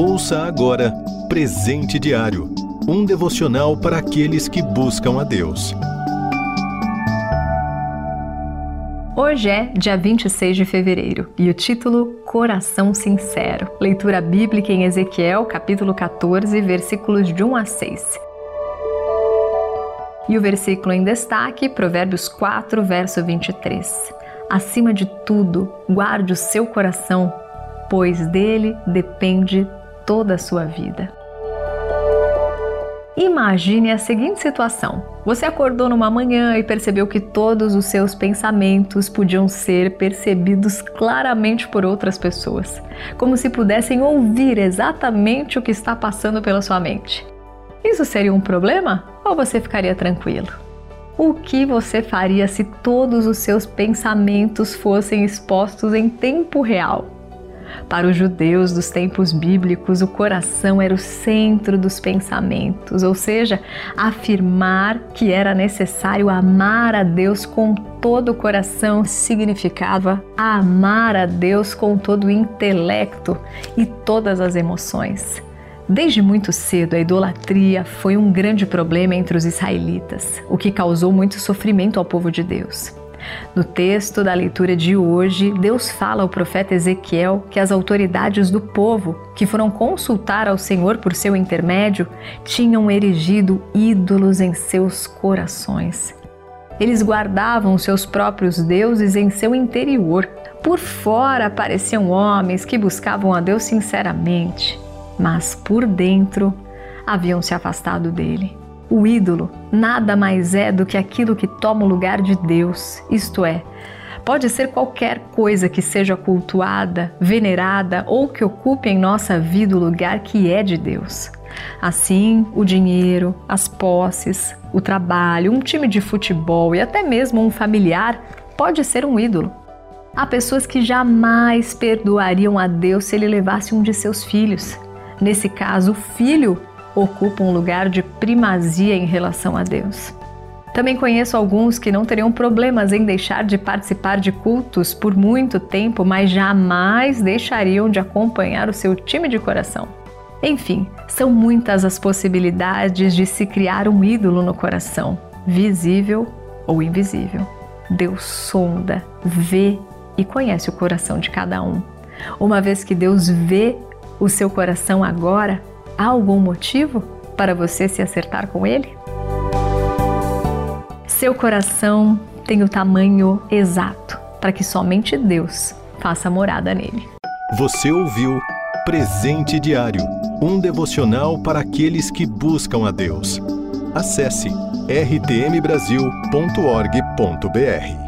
Ouça agora Presente Diário um devocional para aqueles que buscam a Deus. Hoje é dia 26 de fevereiro e o título Coração Sincero. Leitura bíblica em Ezequiel, capítulo 14, versículos de 1 a 6. E o versículo em destaque, Provérbios 4, verso 23. Acima de tudo, guarde o seu coração, pois dele depende toda a sua vida. Imagine a seguinte situação: você acordou numa manhã e percebeu que todos os seus pensamentos podiam ser percebidos claramente por outras pessoas, como se pudessem ouvir exatamente o que está passando pela sua mente. Isso seria um problema ou você ficaria tranquilo? O que você faria se todos os seus pensamentos fossem expostos em tempo real? Para os judeus dos tempos bíblicos, o coração era o centro dos pensamentos, ou seja, afirmar que era necessário amar a Deus com todo o coração significava amar a Deus com todo o intelecto e todas as emoções. Desde muito cedo, a idolatria foi um grande problema entre os israelitas, o que causou muito sofrimento ao povo de Deus. No texto da leitura de hoje, Deus fala ao profeta Ezequiel que as autoridades do povo, que foram consultar ao Senhor por seu intermédio, tinham erigido ídolos em seus corações. Eles guardavam seus próprios deuses em seu interior. Por fora apareciam homens que buscavam a Deus sinceramente, mas por dentro haviam se afastado dele. O ídolo nada mais é do que aquilo que toma o lugar de Deus, isto é, pode ser qualquer coisa que seja cultuada, venerada ou que ocupe em nossa vida o lugar que é de Deus. Assim, o dinheiro, as posses, o trabalho, um time de futebol e até mesmo um familiar pode ser um ídolo. Há pessoas que jamais perdoariam a Deus se ele levasse um de seus filhos. Nesse caso, o filho ocupa um lugar de primazia em relação a Deus. Também conheço alguns que não teriam problemas em deixar de participar de cultos por muito tempo, mas jamais deixariam de acompanhar o seu time de coração. Enfim, são muitas as possibilidades de se criar um ídolo no coração, visível ou invisível. Deus sonda, vê e conhece o coração de cada um. Uma vez que Deus vê o seu coração agora, Há algum motivo para você se acertar com ele? Seu coração tem o tamanho exato para que somente Deus faça morada nele. Você ouviu Presente Diário um devocional para aqueles que buscam a Deus. Acesse rtmbrasil.org.br.